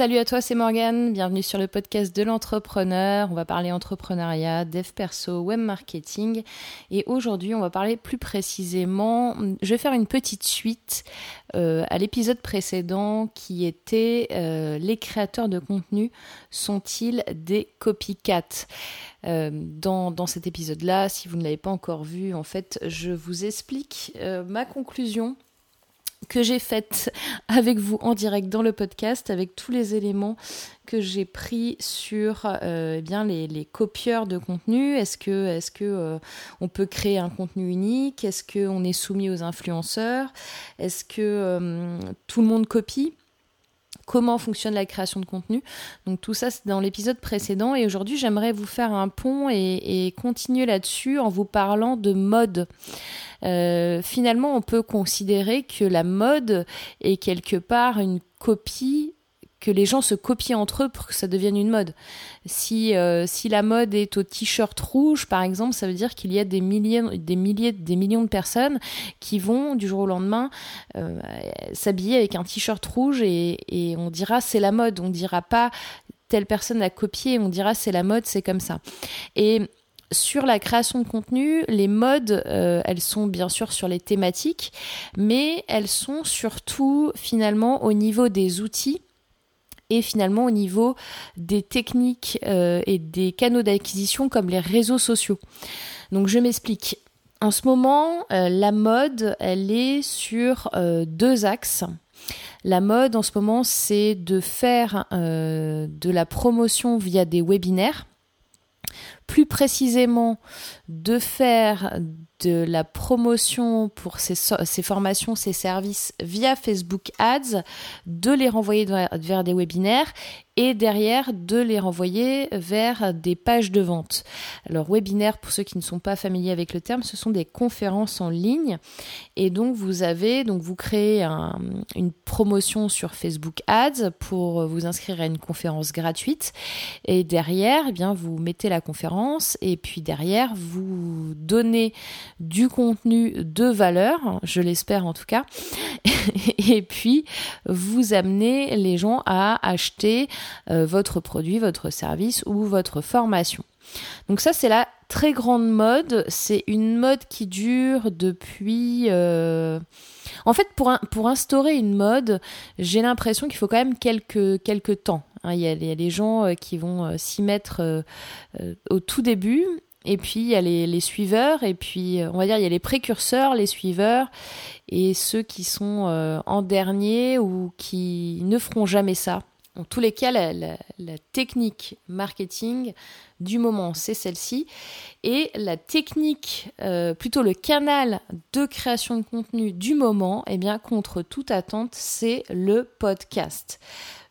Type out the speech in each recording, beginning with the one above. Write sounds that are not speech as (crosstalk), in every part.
Salut à toi, c'est Morgane. Bienvenue sur le podcast de l'entrepreneur. On va parler entrepreneuriat, dev perso, web marketing. Et aujourd'hui, on va parler plus précisément. Je vais faire une petite suite euh, à l'épisode précédent qui était euh, les créateurs de contenu sont-ils des copycats? Euh, dans, dans, cet épisode-là, si vous ne l'avez pas encore vu, en fait, je vous explique ma conclusion que j'ai faite avec vous en direct dans le podcast, avec tous les éléments que j'ai pris sur euh, eh bien les, les, copieurs de contenu. Est-ce que, est-ce que euh, on peut créer un contenu unique? Est-ce qu'on est soumis aux influenceurs? Est-ce que euh, tout le monde copie? Comment fonctionne la création de contenu. Donc tout ça, c'est dans l'épisode précédent. Et aujourd'hui, j'aimerais vous faire un pont et, continuer là-dessus en vous parlant de mode. Euh, finalement, on peut considérer que la mode est quelque part une copie que les gens se copient entre eux pour que ça devienne une mode. Si, euh, si la mode est au t-shirt rouge, par exemple, ça veut dire qu'il y a des milliers, des millions de personnes qui vont du jour au lendemain euh, s'habiller avec un t-shirt rouge et, et on dira c'est la mode. On dira pas telle personne a copié, on dira c'est la mode, c'est comme ça. Et sur la création de contenu, les modes, euh, elles sont bien sûr sur les thématiques, mais elles sont surtout finalement au niveau des outils et finalement au niveau des techniques euh, et des canaux d'acquisition comme les réseaux sociaux. Donc je m'explique. En ce moment, euh, la mode, elle est sur euh, deux axes. La mode en ce moment, c'est de faire de la promotion via des webinaires plus précisément de faire de la promotion pour ces, formations, ces services via Facebook Ads, de les renvoyer vers des webinaires et derrière de les renvoyer vers des pages de vente. Alors webinaire, pour ceux qui ne sont pas familiers avec le terme, ce sont des conférences en ligne. Et donc vous avez, donc vous créez une promotion sur Facebook Ads pour vous inscrire à une conférence gratuite. Et derrière, eh bien vous mettez la conférence et puis derrière vous donnez du contenu de valeur, je l'espère en tout cas, (laughs) et puis vous amenez les gens à acheter euh, votre produit, votre service ou votre formation. Donc ça c'est la très grande mode, c'est une mode qui dure depuis... Euh, en fait pour, pour instaurer une mode, j'ai l'impression qu'il faut quand même quelques, temps. Hein. Il, y a, les gens euh, qui vont s'y mettre au tout début et puis il y a les, les, suiveurs, et puis on va dire il y a les précurseurs, les suiveurs, et ceux qui sont en dernier ou qui ne feront jamais ça. En tous les cas, la, technique marketing du moment, c'est celle-ci. Et la technique, euh, plutôt le canal de création de contenu du moment, eh bien, contre toute attente, c'est le podcast.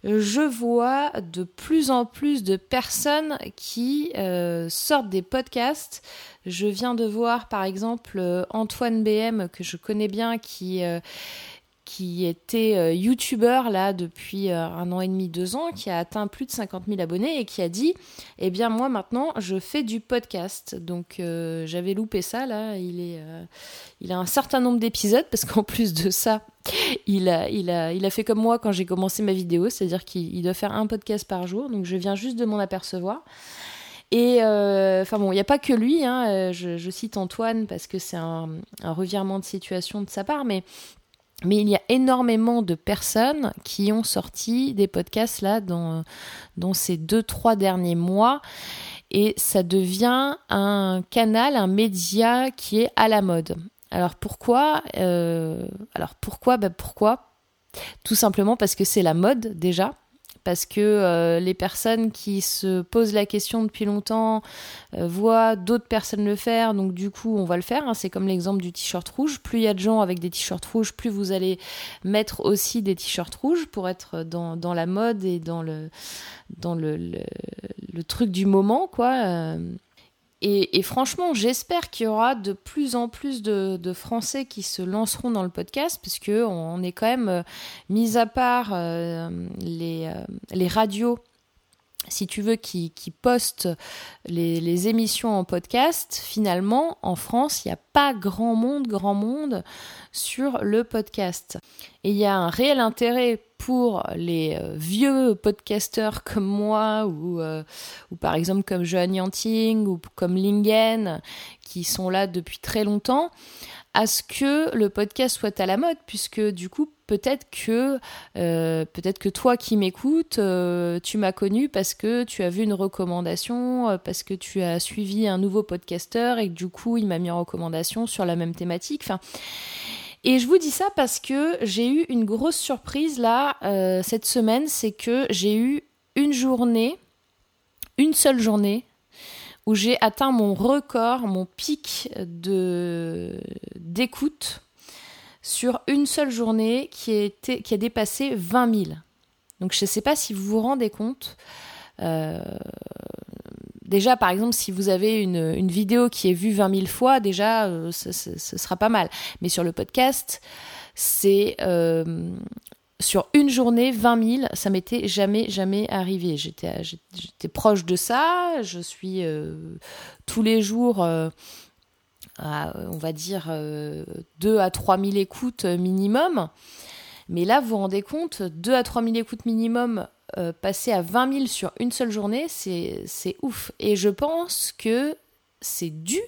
Je vois de plus en plus de personnes qui euh, sortent des podcasts. Je viens de voir par exemple euh, Antoine BM que je connais bien qui qui était euh, youtubeur là depuis euh, un an et demi, deux ans, qui a atteint plus de 50 000 abonnés et qui a dit Eh bien, moi maintenant, je fais du podcast. Donc, euh, j'avais loupé ça là. Il, est, il a un certain nombre d'épisodes parce qu'en plus de ça, il a, fait comme moi quand j'ai commencé ma vidéo, c'est-à-dire qu'il doit faire un podcast par jour. Donc, je viens juste de m'en apercevoir. Et enfin bon, il n'y a pas que lui, hein, je, cite Antoine parce que c'est un, revirement de situation de sa part, mais mais il y a énormément de personnes qui ont sorti des podcasts là dans, ces deux, trois derniers mois. Et ça devient un canal, un média qui est à la mode. Alors pourquoi euh, Alors pourquoi ben Pourquoi? Tout simplement parce que c'est la mode déjà parce que euh, les personnes qui se posent la question depuis longtemps euh, voient d'autres personnes le faire, donc du coup on va le faire. Hein. C'est comme l'exemple du t-shirt rouge. Plus il y a de gens avec des t-shirts rouges, plus vous allez mettre aussi des t-shirts rouges pour être dans, dans, la mode et dans le, dans le, le, truc du moment, quoi. Euh. Et, franchement, j'espère qu'il y aura de plus en plus de, Français qui se lanceront dans le podcast, parce que on est quand même, euh, mis à part euh, les, euh, les, radios, si tu veux, qui, qui postent les, les, émissions en podcast, finalement, en France, il n'y a pas grand monde, grand monde sur le podcast. Et il y a un réel intérêt les euh, vieux podcasteurs comme moi ou, ou par exemple comme Johan Yanting ou comme Lingen qui sont là depuis très longtemps à ce que le podcast soit à la mode, puisque du coup, peut-être que, euh, peut-être que toi qui m'écoutes, euh, tu m'as connu parce que tu as vu une recommandation, euh, parce que tu as suivi un nouveau podcasteur et que du coup, il m'a mis en recommandation sur la même thématique. Et je vous dis ça parce que j'ai eu une grosse surprise là cette semaine, c'est que j'ai eu une journée, une seule journée où j'ai atteint mon record, mon pic de d'écoute sur une seule journée qui, qui a dépassé 20 000. Donc je ne sais pas si vous vous rendez compte. Euh, déjà, par exemple, si vous avez une, vidéo qui est vue 20 000 fois, déjà, euh, ce, sera pas mal. Mais sur le podcast, c'est euh, sur une journée, 20 000, ça m'était jamais, jamais arrivé. J'étais, proche de ça. Je suis euh, tous les jours, on va dire, 2 euh, à 3 000 écoutes minimum. Mais là, vous vous rendez compte, 2 à 3 000 écoutes minimum passer à 20 000 sur une seule journée, c'est, c'est ouf. Et je pense que c'est dû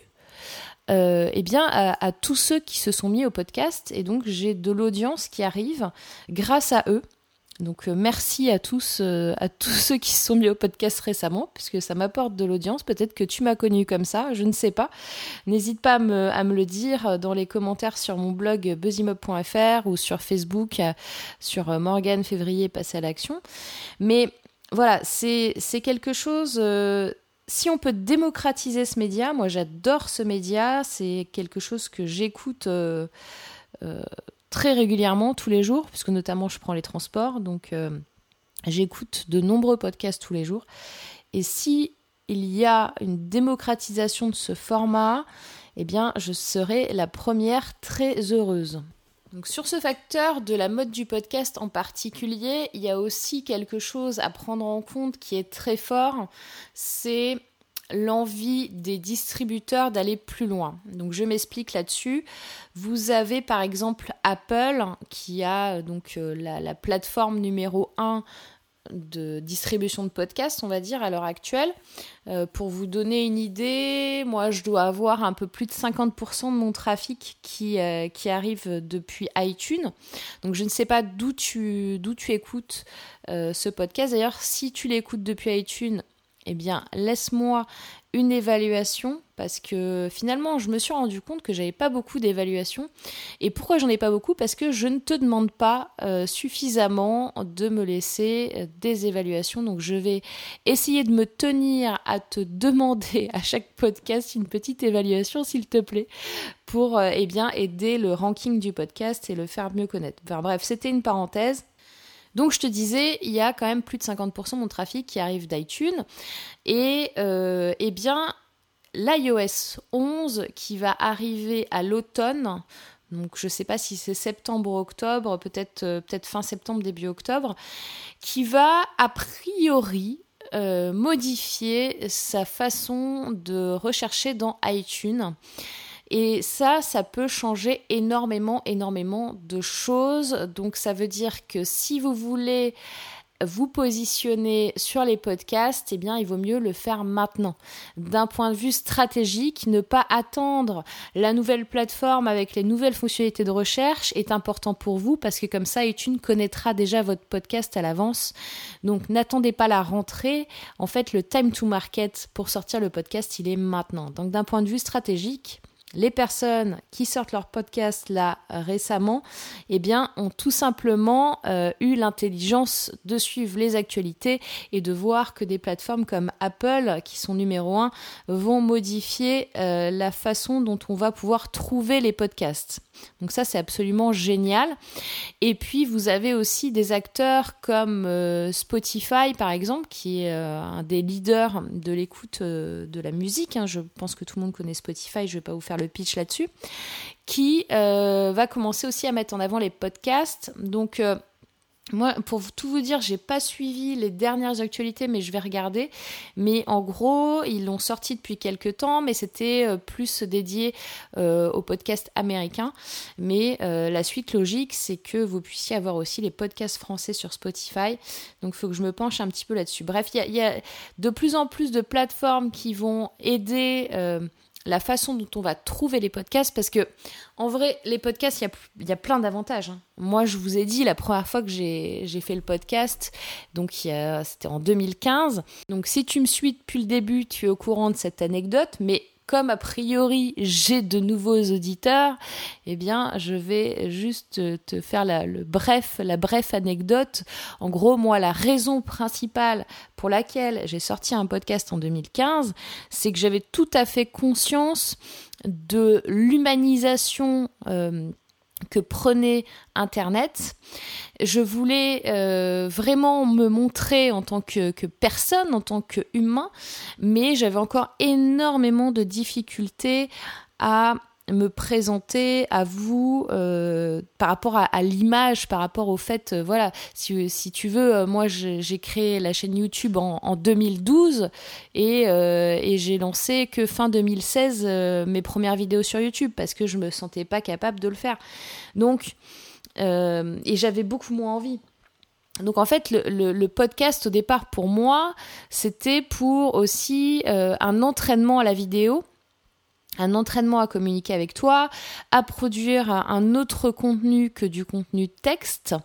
euh, eh bien, à, tous ceux qui se sont mis au podcast. Et donc, j'ai de l'audience qui arrive grâce à eux. Donc, euh, merci à tous, euh, à tous ceux qui se sont mis au podcast récemment, puisque ça m'apporte de l'audience. Peut-être que tu m'as connu comme ça, je ne sais pas. N'hésite pas à me, le dire dans les commentaires sur mon blog buzzymob.fr ou sur Facebook, sur Morgane Février, passer à l'action. Mais voilà, c'est quelque chose si on peut démocratiser ce média, moi j'adore ce média, c'est quelque chose que j'écoute euh, euh, très régulièrement tous les jours, puisque notamment je prends les transports, donc euh, j'écoute de nombreux podcasts tous les jours. Et si il y a une démocratisation de ce format, eh bien je serai la première très heureuse. Donc sur ce facteur de la mode du podcast en particulier, il y a aussi quelque chose à prendre en compte qui est très fort, c'est l'envie des distributeurs d'aller plus loin. Donc je m'explique là-dessus. Vous avez par exemple Apple qui a donc euh, la, plateforme numéro 1 de distribution de podcasts, on va dire, à l'heure actuelle. Euh, pour vous donner une idée, moi, je dois avoir un peu plus de 50% de mon trafic qui, euh, qui arrive depuis iTunes. Donc, je ne sais pas d'où tu, d'où tu écoutes ce podcast. D'ailleurs, si tu l'écoutes depuis iTunes, eh bien, laisse-moi une évaluation parce que finalement, je me suis rendu compte que j'avais pas beaucoup d'évaluations. Et pourquoi j'en ai pas beaucoup? Parce que je ne te demande pas euh, suffisamment de me laisser euh, des évaluations. Donc, je vais essayer de me tenir à te (laughs) demander à chaque podcast une petite évaluation, s'il te plaît, pour euh, eh bien aider le ranking du podcast et le faire mieux connaître. Enfin, bref, c'était une parenthèse. Donc je te disais, il y a quand même plus de 50% de mon trafic qui arrive d'iTunes. Et euh, eh bien, l'iOS 11 qui va arriver à l'automne, donc je ne sais pas si c'est septembre ou octobre, peut-être euh, peut fin septembre, début octobre, qui va a priori euh, modifier sa façon de rechercher dans iTunes. Et ça, ça peut changer énormément, énormément de choses. Donc ça veut dire que si vous voulez vous positionner sur les podcasts, eh bien, il vaut mieux le faire maintenant. D'un point de vue stratégique, ne pas attendre la nouvelle plateforme avec les nouvelles fonctionnalités de recherche est important pour vous parce que comme ça, iTunes connaîtra déjà votre podcast à l'avance. Donc, n'attendez pas la rentrée. En fait, le time to market pour sortir le podcast, il est maintenant. Donc, d'un point de vue stratégique, les personnes qui sortent leur podcast là récemment, eh bien, ont tout simplement euh, eu l'intelligence de suivre les actualités et de voir que des plateformes comme Apple, qui sont numéro un, vont modifier euh, la façon dont on va pouvoir trouver les podcasts. Donc ça, c'est absolument génial. Et puis, vous avez aussi des acteurs comme euh, Spotify, par exemple, qui est un des leaders de l'écoute de la musique. Hein. Je pense que tout le monde connaît Spotify, je ne vais pas vous faire le pitch là-dessus, qui euh, va commencer aussi à mettre en avant les podcasts. Donc, euh, moi, pour tout vous dire, j'ai pas suivi les dernières actualités, mais je vais regarder. Mais en gros, ils l'ont sorti depuis quelques temps, mais c'était euh, plus dédié aux podcasts américains. Mais la suite logique, c'est que vous puissiez avoir aussi les podcasts français sur Spotify. Donc, il faut que je me penche un petit peu là-dessus. Bref, il y, a de plus en plus de plateformes qui vont aider la façon dont on va trouver les podcasts parce que en vrai les podcasts il y a, plein d'avantages hein. moi je vous ai dit la première fois que j'ai fait le podcast donc c'était en 2015 donc si tu me suis depuis le début tu es au courant de cette anecdote mais comme a priori j'ai de nouveaux auditeurs, eh bien je vais juste te faire la, le bref, la bref anecdote. En gros, moi, la raison principale pour laquelle j'ai sorti un podcast en 2015, c'est que j'avais tout à fait conscience de l'humanisation euh, que prenait Internet. Je voulais euh, vraiment me montrer en tant que, personne, en tant qu'humain, mais j'avais encore énormément de difficultés à me présenter à vous euh, par rapport à, l'image, par rapport au fait, euh, voilà, si, tu veux, euh, moi j'ai créé la chaîne YouTube en, en 2012 et, j'ai lancé que fin 2016 mes premières vidéos sur YouTube parce que je me sentais pas capable de le faire. Donc, et j'avais beaucoup moins envie. Donc en fait, le, podcast au départ pour moi, c'était pour aussi un entraînement à la vidéo un entraînement à communiquer avec toi, à produire un autre contenu que du contenu texte.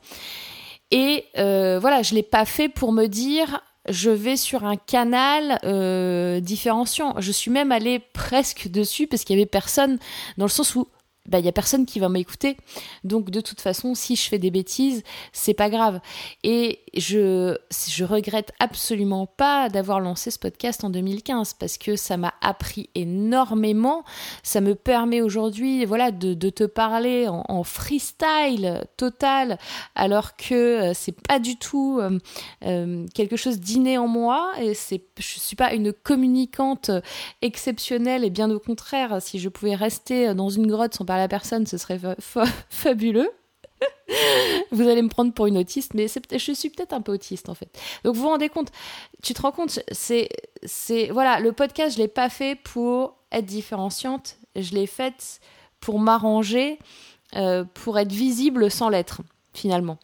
Et euh, voilà, je l'ai pas fait pour me dire je vais sur un canal euh, différenciant. Je suis même allée presque dessus parce qu'il y avait personne dans le sens où bah, il y a personne qui va m'écouter. Donc, de toute façon, si je fais des bêtises, c'est pas grave. Et je, je regrette absolument pas d'avoir lancé ce podcast en 2015 parce que ça m'a appris énormément. Ça me permet aujourd'hui, voilà, de, de, te parler en, freestyle total alors que euh, c'est pas du tout euh, euh, quelque chose d'inné en moi et c'est, je suis pas une communicante exceptionnelle et bien au contraire, si je pouvais rester dans une grotte sans parler à la personne, ce serait (laughs) fabuleux. (laughs) vous allez me prendre pour une autiste, mais je suis peut-être un peu autiste en fait. Donc vous vous rendez compte, tu te rends compte, c'est, c'est voilà, le podcast je l'ai pas fait pour être différenciante, je l'ai fait pour m'arranger, euh, pour être visible sans l'être finalement.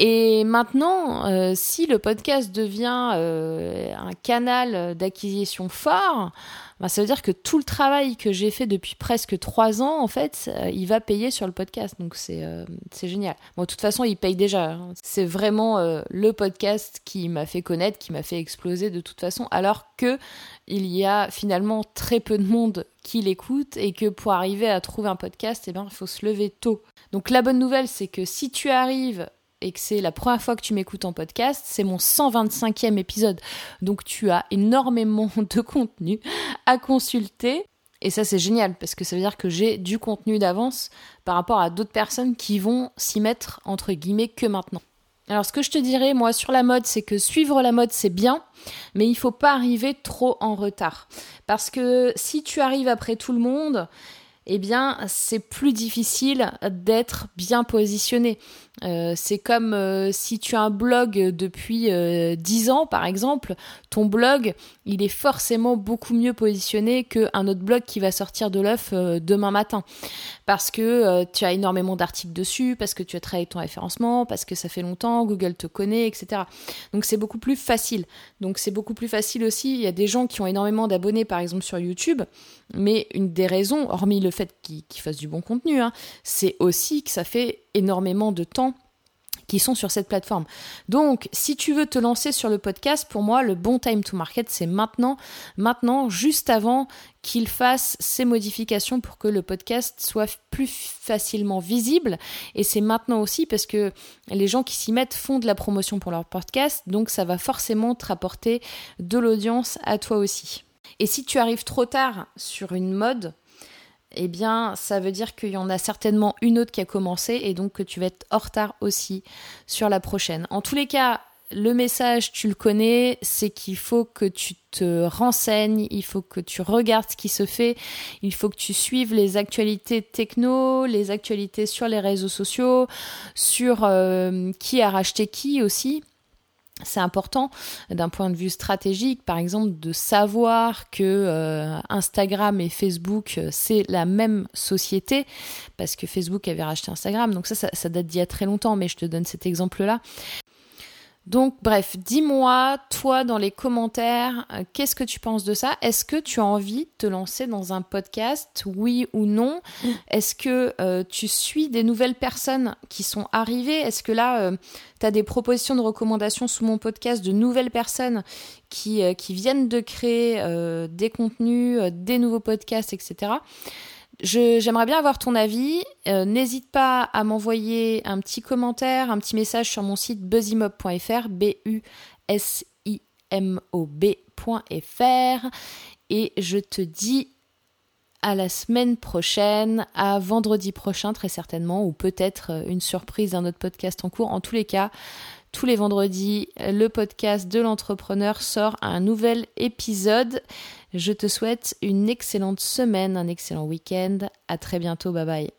Et maintenant, euh, si le podcast devient euh, un canal d'acquisition fort, bah, ça veut dire que tout le travail que j'ai fait depuis presque trois ans, en fait, euh, il va payer sur le podcast. Donc c'est c'est génial. Bon, de toute façon, il paye déjà. Hein. C'est vraiment le podcast qui m'a fait connaître, qui m'a fait exploser de toute façon, alors que il y a finalement très peu de monde qui l'écoute et que pour arriver à trouver un podcast, eh ben, il faut se lever tôt. Donc la bonne nouvelle, c'est que si tu arrives et que c'est la première fois que tu m'écoutes en podcast, c'est mon 125e épisode. Donc tu as énormément (laughs) de contenu à consulter. Et ça c'est génial parce que ça veut dire que j'ai du contenu d'avance par rapport à d'autres personnes qui vont s'y mettre entre guillemets que maintenant. Alors ce que je te dirais moi sur la mode, c'est que suivre la mode c'est bien, mais il faut pas arriver trop en retard. Parce que si tu arrives après tout le monde, eh bien, c'est plus difficile d'être bien positionné. Euh, c'est comme euh, si tu as un blog depuis euh, 10 ans, par exemple, ton blog, il est forcément beaucoup mieux positionné qu'un autre blog qui va sortir de l'œuf euh, demain matin. Parce que tu as énormément d'articles dessus, parce que tu as travaillé ton référencement, parce que ça fait longtemps, Google te connaît, etc. Donc c'est beaucoup plus facile. Donc c'est beaucoup plus facile aussi. Il y a des gens qui ont énormément d'abonnés, par exemple, sur YouTube. Mais une des raisons, hormis le fait qu'ils fassent du bon contenu, hein, c'est aussi que ça fait énormément de temps qui sont sur cette plateforme. Donc, si tu veux te lancer sur le podcast, pour moi, le bon time to market, c'est maintenant, maintenant, juste avant qu'il fasse ces modifications pour que le podcast soit plus facilement visible. Et c'est maintenant aussi parce que les gens qui s'y mettent font de la promotion pour leur podcast, donc ça va forcément te rapporter de l'audience à toi aussi. Et si tu arrives trop tard sur une mode, eh bien, ça veut dire qu'il y en a certainement une autre qui a commencé et donc que tu vas être hors retard aussi sur la prochaine. En tous les cas, le message, tu le connais, c'est qu'il faut que tu te renseignes, il faut que tu regardes ce qui se fait, il faut que tu suives les actualités techno, les actualités sur les réseaux sociaux, sur euh, qui a racheté qui aussi. C'est important d'un point de vue stratégique, par exemple, de savoir que euh, Instagram et Facebook, euh, c'est la même société, parce que Facebook avait racheté Instagram. Donc ça, ça, ça date d'il y a très longtemps, mais je te donne cet exemple-là. Donc bref, dis-moi, toi, dans les commentaires, euh, qu'est-ce que tu penses de ça? Est-ce que tu as envie de te lancer dans un podcast, oui ou non? Est-ce que euh, tu suis des nouvelles personnes qui sont arrivées? Est-ce que là, euh, tu as des propositions de recommandations sous mon podcast de nouvelles personnes qui, qui viennent de créer des contenus, des nouveaux podcasts, etc. J'aimerais bien avoir ton avis. Euh, n'hésite pas à m'envoyer un petit commentaire, un petit message sur mon site buzzimob.fr, B-U-S-I-M-O-B.fr. Et je te dis à la semaine prochaine, à vendredi prochain très certainement, ou peut-être euh, une surprise d'un autre podcast en cours. En tous les cas, tous les vendredis, le podcast de l'entrepreneur sort un nouvel épisode. Je te souhaite une excellente semaine, un excellent week-end. À très bientôt. Bye bye.